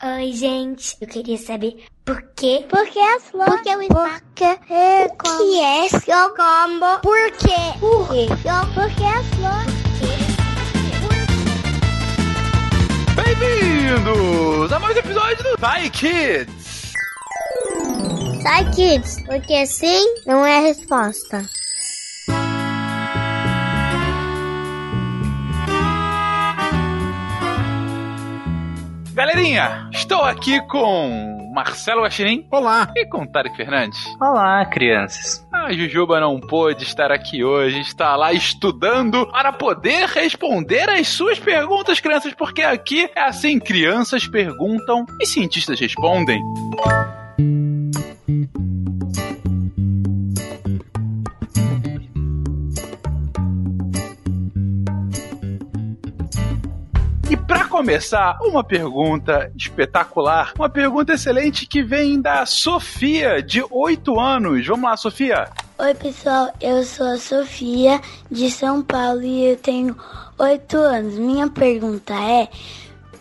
Oi, gente. Eu queria saber por quê? Por que as flores? Por que o espaço? Por que é O que é seu combo? Por quê? Por quê? Por que as flores? Bem-vindos a mais um episódio do Bye Kids! Sai, kids, porque sim não é a resposta. Galerinha, estou aqui com Marcelo Guaxinim Olá! e com Tarek Fernandes. Olá, crianças. A Jujuba não pôde estar aqui hoje, está lá estudando para poder responder as suas perguntas, crianças, porque aqui é assim: crianças perguntam e cientistas respondem. E começar, uma pergunta espetacular, uma pergunta excelente que vem da Sofia, de 8 anos. Vamos lá, Sofia. Oi, pessoal, eu sou a Sofia de São Paulo e eu tenho oito anos. Minha pergunta é: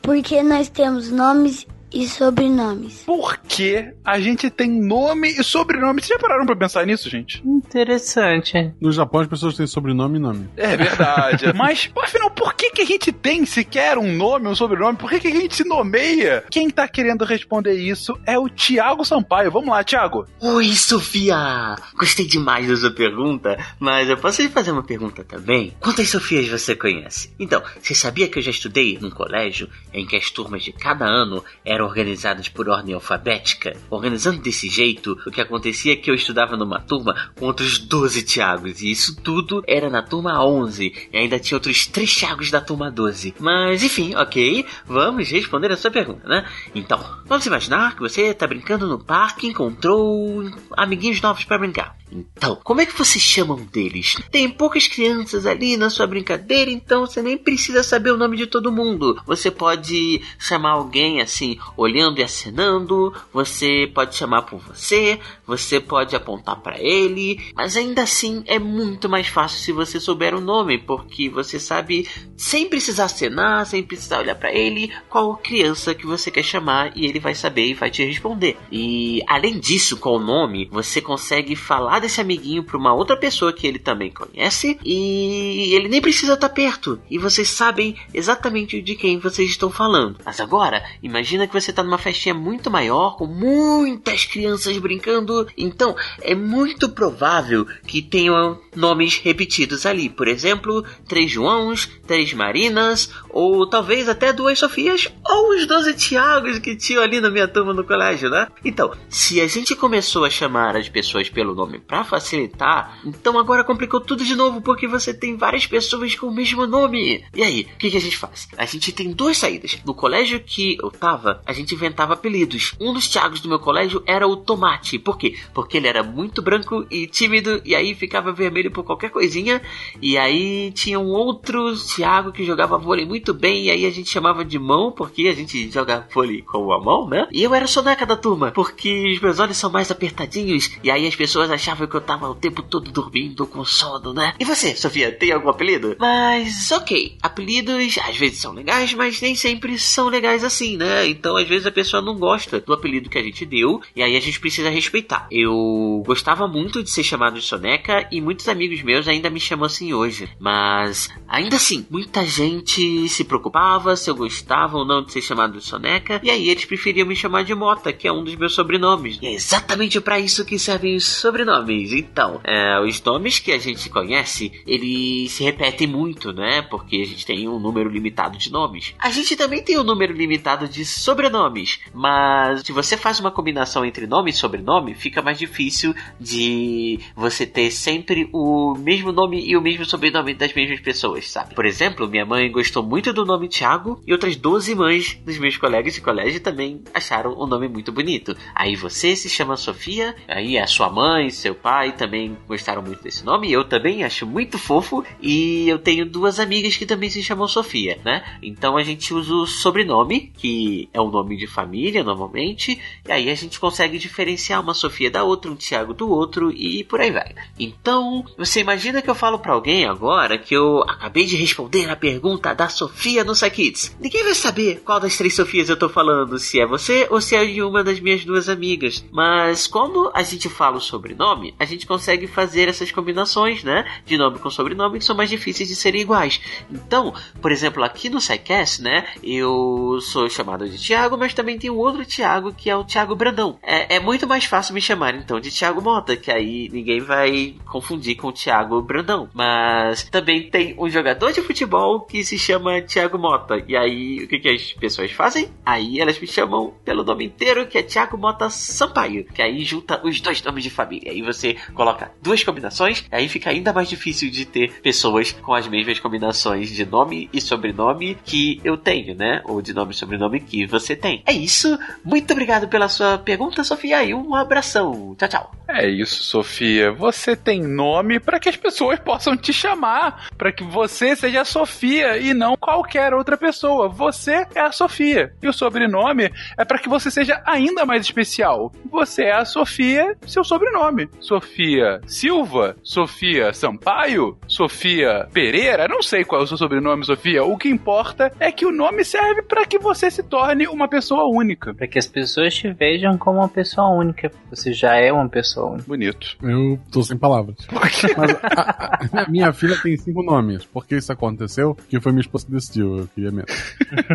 por que nós temos nomes e sobrenomes? Por que a gente tem nome e sobrenome? Vocês já pararam pra pensar nisso, gente? Interessante. No Japão as pessoas têm sobrenome e nome. É verdade. Mas, afinal, por que, que a gente tem sequer um nome, um sobrenome? Por que, que a gente se nomeia? Quem tá querendo responder isso é o Thiago Sampaio. Vamos lá, Thiago. Oi, Sofia! Gostei demais da sua pergunta, mas eu posso lhe fazer uma pergunta também? Quantas Sofias você conhece? Então, você sabia que eu já estudei num colégio em que as turmas de cada ano eram organizadas por ordem alfabética? Organizando desse jeito, o que acontecia é que eu estudava numa turma com outros 12 Tiagos, e isso tudo era na turma 11, e ainda tinha outros 3 Tiagos da turma 12. Mas enfim, ok, vamos responder a sua pergunta, né? Então, vamos imaginar que você tá brincando no parque e encontrou amiguinhos novos para brincar. Então, como é que você chama um deles? Tem poucas crianças ali na sua brincadeira, então você nem precisa saber o nome de todo mundo. Você pode chamar alguém assim, olhando e acenando, você pode chamar por você, você pode apontar para ele, mas ainda assim é muito mais fácil se você souber o nome, porque você sabe sem precisar acenar, sem precisar olhar para ele, qual criança que você quer chamar e ele vai saber e vai te responder. E além disso, com o nome, você consegue falar desse amiguinho para uma outra pessoa que ele também conhece e ele nem precisa estar perto e vocês sabem exatamente de quem vocês estão falando. Mas agora, imagina que você está numa festinha muito maior com muitas crianças brincando, então é muito provável que tenham nomes repetidos ali. Por exemplo, três Joãos, três Marinas ou talvez até duas Sofias ou os 12 Tiagos que tinham ali na minha turma no colégio, né? Então, se a gente começou a chamar as pessoas pelo nome para facilitar, então agora complicou tudo de novo porque você tem várias pessoas com o mesmo nome. E aí, o que, que a gente faz? A gente tem duas saídas. No colégio que eu tava, a gente inventava apelidos. Um dos Tiagos do meu colégio era o Tomate. Por quê? Porque ele era muito branco e tímido e aí ficava vermelho por qualquer coisinha. E aí tinha um outro Tiago que jogava vôlei muito bem e aí a gente chamava de mão porque a gente joga vôlei com a mão, né? E eu era soneca da turma porque os meus olhos são mais apertadinhos e aí as pessoas achavam que eu tava o tempo todo dormindo com sono, né? E você, Sofia, tem algum apelido? Mas, ok, apelidos às vezes são legais, mas nem sempre são legais assim, né? Então, às vezes a pessoa não gosta do apelido que a gente deu e aí a gente precisa respeitar. Eu gostava muito de ser chamado de soneca e muitos amigos meus ainda me chamam assim hoje, mas ainda assim, muita gente se preocupava se eu gostava ou não de ser chamado de soneca e aí eles preferiam me chamar de Mota, que é um dos meus sobrenomes. E é exatamente para isso que servem os sobrenomes. Então, é, os nomes que a gente conhece, eles se repetem muito, né? Porque a gente tem um número limitado de nomes. A gente também tem um número limitado de sobrenomes, mas se você faz uma combinação entre nome e sobrenome, fica mais difícil de você ter sempre o mesmo nome e o mesmo sobrenome das mesmas pessoas, sabe? Por exemplo, minha mãe gostou muito do nome Thiago e outras 12 mães dos meus colegas de colégio também acharam o nome muito bonito. Aí você se chama Sofia, aí a sua mãe, seu pai também gostaram muito desse nome, eu também acho muito fofo e eu tenho duas amigas que também se chamam Sofia, né? Então a gente usa o sobrenome, que é o nome de família, normalmente, e aí a gente consegue diferenciar uma Sofia da outra, um Tiago do outro e por aí vai. Então, você imagina que eu falo para alguém agora que eu acabei de responder a pergunta da Sofia no Kids. Ninguém vai saber qual das três Sofias eu tô falando, se é você ou se é de uma das minhas duas amigas. Mas quando a gente fala o sobrenome, a gente consegue fazer essas combinações, né? De nome com sobrenome que são mais difíceis de serem iguais. Então, por exemplo, aqui no SciCast, né? Eu sou chamado de Tiago, mas também tem um outro Tiago que é o Tiago Brandão. É, é muito mais fácil me chamar então de Tiago Mota, que aí ninguém vai confundir com o Tiago Brandão. Mas também tem um jogador de futebol que se chama Tiago Mota. E aí, o que, que as pessoas fazem? Aí elas me chamam pelo nome inteiro, que é Tiago Mota Sampaio. Que aí junta os dois nomes de família. Aí você coloca duas combinações, aí fica ainda mais difícil de ter pessoas com as mesmas combinações de nome e sobrenome que eu tenho, né? Ou de nome e sobrenome que você tem. É isso. Muito obrigado pela sua pergunta, Sofia. E um abração. Tchau, tchau. É isso, Sofia. Você tem nome para que as pessoas possam te chamar, para que você seja a Sofia e não qualquer outra pessoa. Você é a Sofia. E o sobrenome é para que você seja ainda mais especial. Você é a Sofia, seu sobrenome. Sofia Silva, Sofia Sampaio, Sofia Pereira, não sei qual é o seu sobrenome, Sofia. O que importa é que o nome serve para que você se torne uma pessoa única. Para que as pessoas te vejam como uma pessoa única. Você já é uma pessoa única. Bonito. Eu tô sem palavras. Mas a, a, minha filha tem cinco nomes. Por que isso aconteceu? Que foi minha esposa que decidiu. Eu queria mesmo.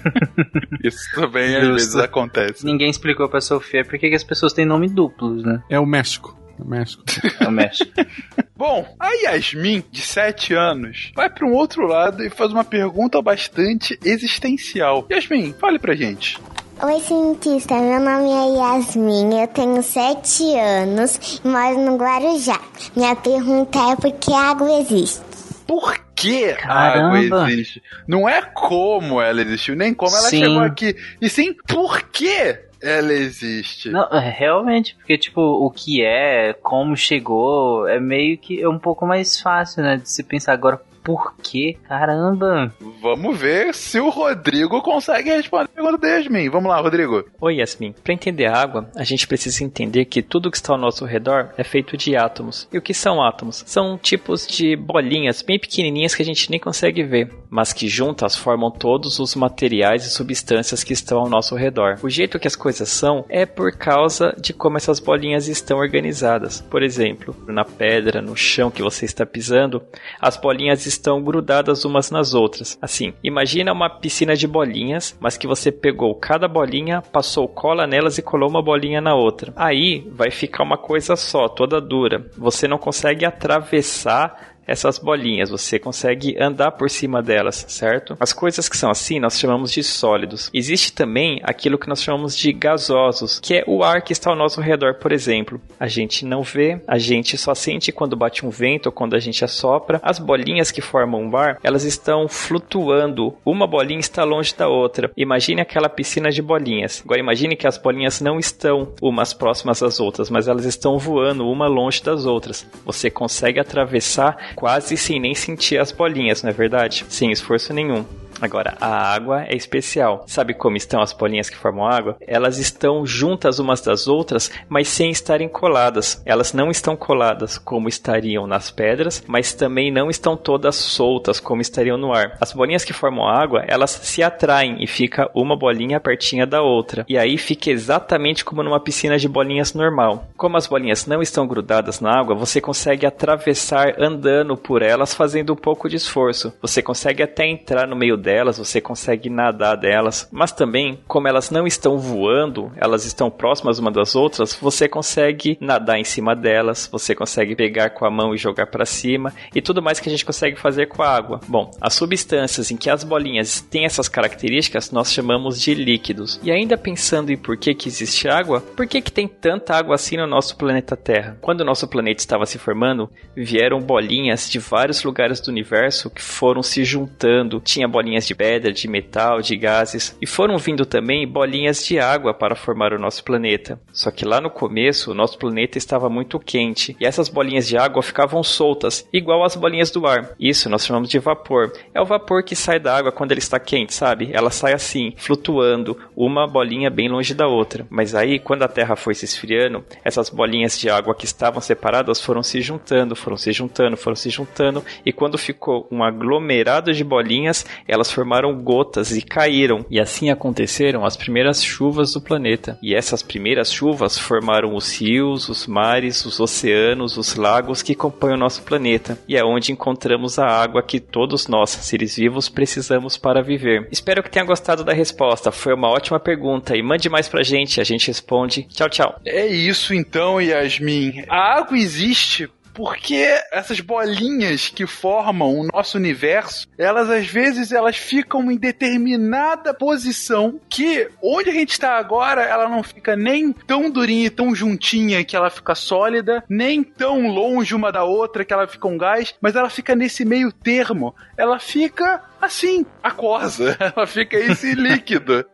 isso também às vezes acontece. Ninguém explicou pra Sofia por que as pessoas têm nome duplos, né? É o México. É o México. É o México. Bom, a Yasmin, de 7 anos, vai para um outro lado e faz uma pergunta bastante existencial. Yasmin, fale pra gente. Oi, cientista. Meu nome é Yasmin, eu tenho 7 anos e moro no Guarujá. Minha pergunta é por que a água existe? Por que a água existe? Não é como ela existiu, nem como ela Sim. chegou aqui, e sim por que ela existe. Não, é, realmente, porque, tipo, o que é, como chegou, é meio que é um pouco mais fácil, né, de se pensar agora. Por quê? Caramba! Vamos ver se o Rodrigo consegue responder a pergunta da Yasmin. Vamos lá, Rodrigo. Oi, Yasmin. Para entender a água, a gente precisa entender que tudo que está ao nosso redor é feito de átomos. E o que são átomos? São tipos de bolinhas bem pequenininhas que a gente nem consegue ver, mas que juntas formam todos os materiais e substâncias que estão ao nosso redor. O jeito que as coisas são é por causa de como essas bolinhas estão organizadas. Por exemplo, na pedra, no chão que você está pisando, as bolinhas estão grudadas umas nas outras. Assim, imagina uma piscina de bolinhas, mas que você pegou cada bolinha, passou cola nelas e colou uma bolinha na outra. Aí vai ficar uma coisa só, toda dura. Você não consegue atravessar essas bolinhas, você consegue andar por cima delas, certo? As coisas que são assim nós chamamos de sólidos. Existe também aquilo que nós chamamos de gasosos, que é o ar que está ao nosso redor, por exemplo. A gente não vê, a gente só sente quando bate um vento ou quando a gente assopra. As bolinhas que formam o ar, elas estão flutuando. Uma bolinha está longe da outra. Imagine aquela piscina de bolinhas. Agora imagine que as bolinhas não estão umas próximas às outras, mas elas estão voando uma longe das outras. Você consegue atravessar quase sem nem sentir as bolinhas, não é verdade? Sem esforço nenhum. Agora, a água é especial. Sabe como estão as bolinhas que formam água? Elas estão juntas umas das outras, mas sem estarem coladas. Elas não estão coladas como estariam nas pedras, mas também não estão todas soltas como estariam no ar. As bolinhas que formam água, elas se atraem e fica uma bolinha pertinha da outra. E aí fica exatamente como numa piscina de bolinhas normal. Como as bolinhas não estão grudadas na água, você consegue atravessar andando por elas fazendo um pouco de esforço. Você consegue até entrar no meio delas, você consegue nadar delas, mas também, como elas não estão voando, elas estão próximas uma das outras, você consegue nadar em cima delas, você consegue pegar com a mão e jogar para cima e tudo mais que a gente consegue fazer com a água. Bom, as substâncias em que as bolinhas têm essas características nós chamamos de líquidos. E ainda pensando em por que, que existe água, por que, que tem tanta água assim no nosso planeta Terra? Quando o nosso planeta estava se formando, vieram bolinhas de vários lugares do universo que foram se juntando. Tinha bolinhas bolinhas de pedra, de metal, de gases, e foram vindo também bolinhas de água para formar o nosso planeta. Só que lá no começo, o nosso planeta estava muito quente, e essas bolinhas de água ficavam soltas, igual as bolinhas do ar. Isso nós chamamos de vapor. É o vapor que sai da água quando ele está quente, sabe? Ela sai assim, flutuando, uma bolinha bem longe da outra. Mas aí, quando a Terra foi se esfriando, essas bolinhas de água que estavam separadas foram se juntando, foram se juntando, foram se juntando, e quando ficou um aglomerado de bolinhas, elas formaram gotas e caíram. E assim aconteceram as primeiras chuvas do planeta. E essas primeiras chuvas formaram os rios, os mares, os oceanos, os lagos que compõem o nosso planeta. E é onde encontramos a água que todos nós, seres vivos, precisamos para viver. Espero que tenha gostado da resposta. Foi uma ótima pergunta e mande mais pra gente, a gente responde. Tchau, tchau. É isso então, Yasmin. A água existe porque essas bolinhas que formam o nosso universo, elas às vezes elas ficam em determinada posição que onde a gente está agora, ela não fica nem tão durinha e tão juntinha que ela fica sólida, nem tão longe uma da outra que ela fica um gás, mas ela fica nesse meio termo. Ela fica assim, aquosa. Ela fica esse líquido.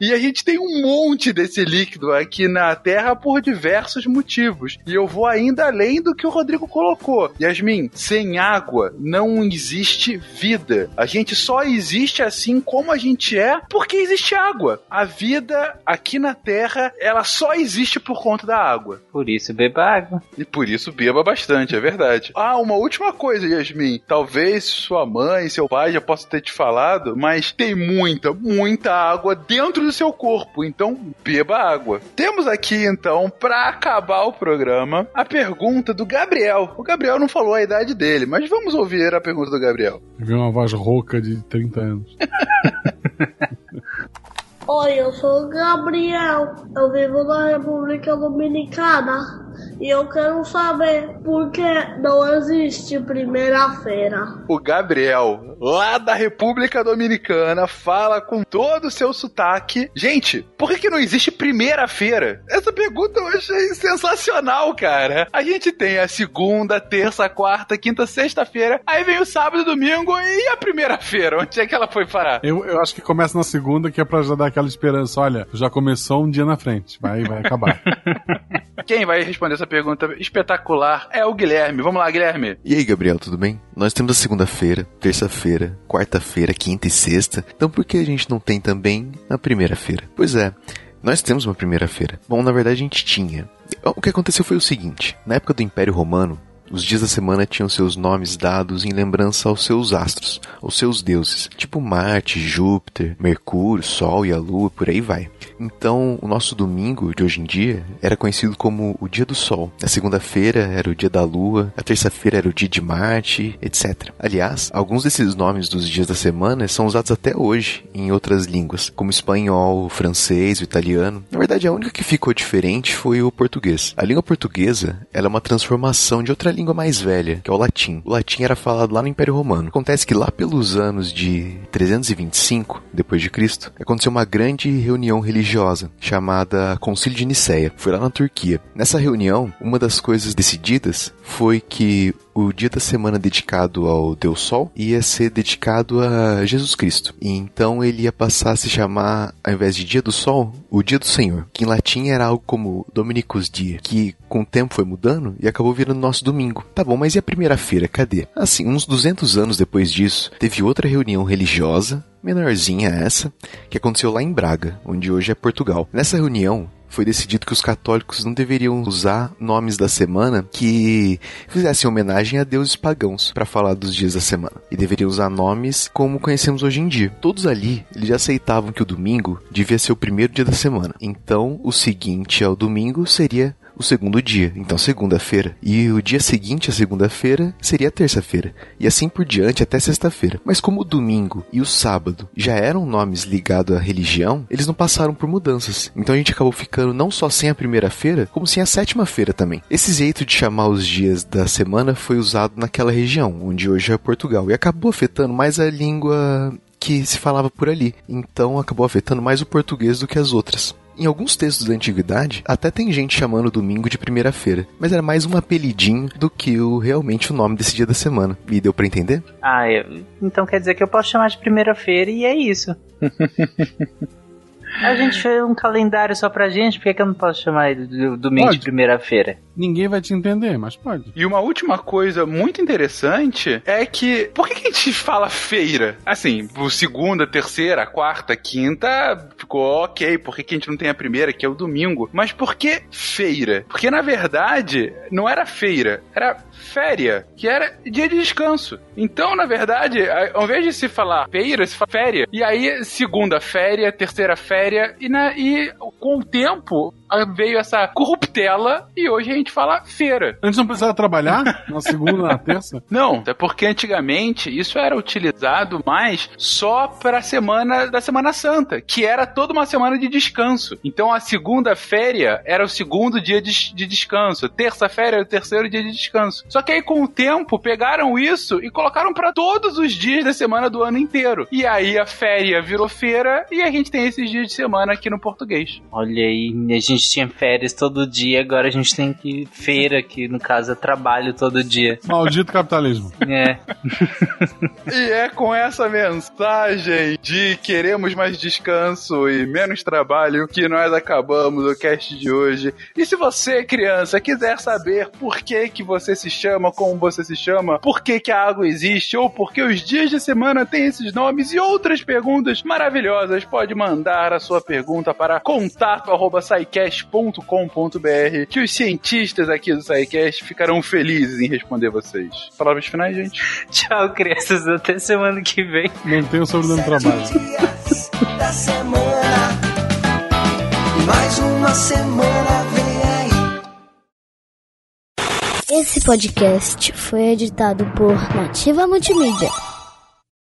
E a gente tem um monte desse líquido aqui na Terra por diversos motivos. E eu vou ainda além do que o Rodrigo colocou. Yasmin, sem água não existe vida. A gente só existe assim como a gente é porque existe água. A vida aqui na Terra, ela só existe por conta da água. Por isso beba água. E por isso beba bastante, é verdade. Ah, uma última coisa, Yasmin. Talvez sua mãe, seu pai já possam ter te falado, mas tem muita, muita água dentro do seu corpo, então beba água. Temos aqui então, para acabar o programa, a pergunta do Gabriel. O Gabriel não falou a idade dele, mas vamos ouvir a pergunta do Gabriel. Viu uma voz rouca de 30 anos. Oi, eu sou o Gabriel. Eu vivo na República Dominicana. E eu quero saber por que não existe primeira-feira. O Gabriel, lá da República Dominicana, fala com todo o seu sotaque. Gente, por que, que não existe primeira-feira? Essa pergunta eu achei sensacional, cara. A gente tem a segunda, terça, quarta, quinta, sexta-feira. Aí vem o sábado e domingo e a primeira-feira? Onde é que ela foi parar? Eu, eu acho que começa na segunda, que é pra já dar aquela esperança. Olha, já começou um dia na frente. Vai, vai acabar. Quem vai responder essa pergunta espetacular é o Guilherme. Vamos lá, Guilherme. E aí, Gabriel, tudo bem? Nós temos a segunda-feira, terça-feira, quarta-feira, quinta e sexta. Então por que a gente não tem também a primeira-feira? Pois é, nós temos uma primeira-feira. Bom, na verdade a gente tinha. O que aconteceu foi o seguinte: na época do Império Romano, os dias da semana tinham seus nomes dados em lembrança aos seus astros, aos seus deuses, tipo Marte, Júpiter, Mercúrio, Sol e a Lua, por aí vai. Então, o nosso domingo de hoje em dia era conhecido como o dia do Sol. A segunda-feira era o dia da Lua, a terça-feira era o dia de Marte, etc. Aliás, alguns desses nomes dos dias da semana são usados até hoje em outras línguas, como espanhol, francês, italiano. Na verdade, a única que ficou diferente foi o português. A língua portuguesa ela é uma transformação de outra língua mais velha, que é o latim. O latim era falado lá no Império Romano. Acontece que lá pelos anos de 325 depois de Cristo, aconteceu uma grande reunião religiosa chamada Concílio de Nicéia. Foi lá na Turquia. Nessa reunião, uma das coisas decididas foi que o dia da semana dedicado ao Deus Sol ia ser dedicado a Jesus Cristo. E então ele ia passar a se chamar, ao invés de Dia do Sol, o Dia do Senhor, que em latim era algo como Dominicus Dia, que com o tempo foi mudando e acabou virando nosso domingo. Tá bom, mas e a primeira-feira, cadê? Assim, uns 200 anos depois disso, teve outra reunião religiosa menorzinha essa, que aconteceu lá em Braga, onde hoje é Portugal. Nessa reunião, foi decidido que os católicos não deveriam usar nomes da semana que fizessem homenagem a deuses pagãos para falar dos dias da semana. E deveriam usar nomes como conhecemos hoje em dia. Todos ali, eles já aceitavam que o domingo devia ser o primeiro dia da semana. Então, o seguinte ao domingo seria o segundo dia, então segunda-feira. E o dia seguinte à segunda-feira seria terça-feira. E assim por diante até sexta-feira. Mas como o domingo e o sábado já eram nomes ligados à religião, eles não passaram por mudanças. Então a gente acabou ficando não só sem a primeira-feira, como sem a sétima-feira também. Esse jeito de chamar os dias da semana foi usado naquela região, onde hoje é Portugal, e acabou afetando mais a língua que se falava por ali. Então acabou afetando mais o português do que as outras. Em alguns textos da antiguidade, até tem gente chamando o domingo de primeira-feira, mas era mais um apelidinho do que o realmente o nome desse dia da semana. E deu para entender? Ah, eu, então quer dizer que eu posso chamar de primeira-feira e é isso. A gente fez um calendário só pra gente, por que, que eu não posso chamar ele de domingo Pode. de primeira-feira? Ninguém vai te entender, mas pode. E uma última coisa muito interessante é que. Por que, a gente fala feira? Assim, segunda, terceira, quarta, quinta ficou ok. Por que, que a gente não tem a primeira, que é o domingo? Mas por que feira? Porque na verdade não era feira, era féria, que era dia de descanso. Então, na verdade, ao invés de se falar feira, se fala féria. E aí, segunda féria, terceira féria, e, na, e com o tempo veio essa corruptela e hoje a gente fala feira. Antes não precisava trabalhar? Na segunda, na terça? Não, é porque antigamente isso era utilizado mais só para a semana da Semana Santa, que era toda uma semana de descanso. Então a segunda féria era o segundo dia de, de descanso, terça-feira era o terceiro dia de descanso. Só que aí com o tempo pegaram isso e colocaram para todos os dias da semana do ano inteiro. E aí a féria virou feira e a gente tem esses dias de semana aqui no português. Olha aí, a gente tinha férias todo dia, agora a gente tem que feira, que no caso é trabalho todo dia. Maldito capitalismo. É. E é com essa mensagem de queremos mais descanso e menos trabalho que nós acabamos o cast de hoje. E se você, criança, quiser saber por que que você se chama como você se chama, por que que a água existe ou por que os dias de semana têm esses nomes e outras perguntas maravilhosas, pode mandar a sua pergunta para contato@saicast.com.br que os cientistas aqui do SciCast ficarão felizes em responder vocês. Palavras finais, gente? Tchau, crianças. Até semana que vem. Não tem o sobrenome trabalho. da semana. Mais uma semana vem aí. Esse podcast foi editado por Nativa Multimídia.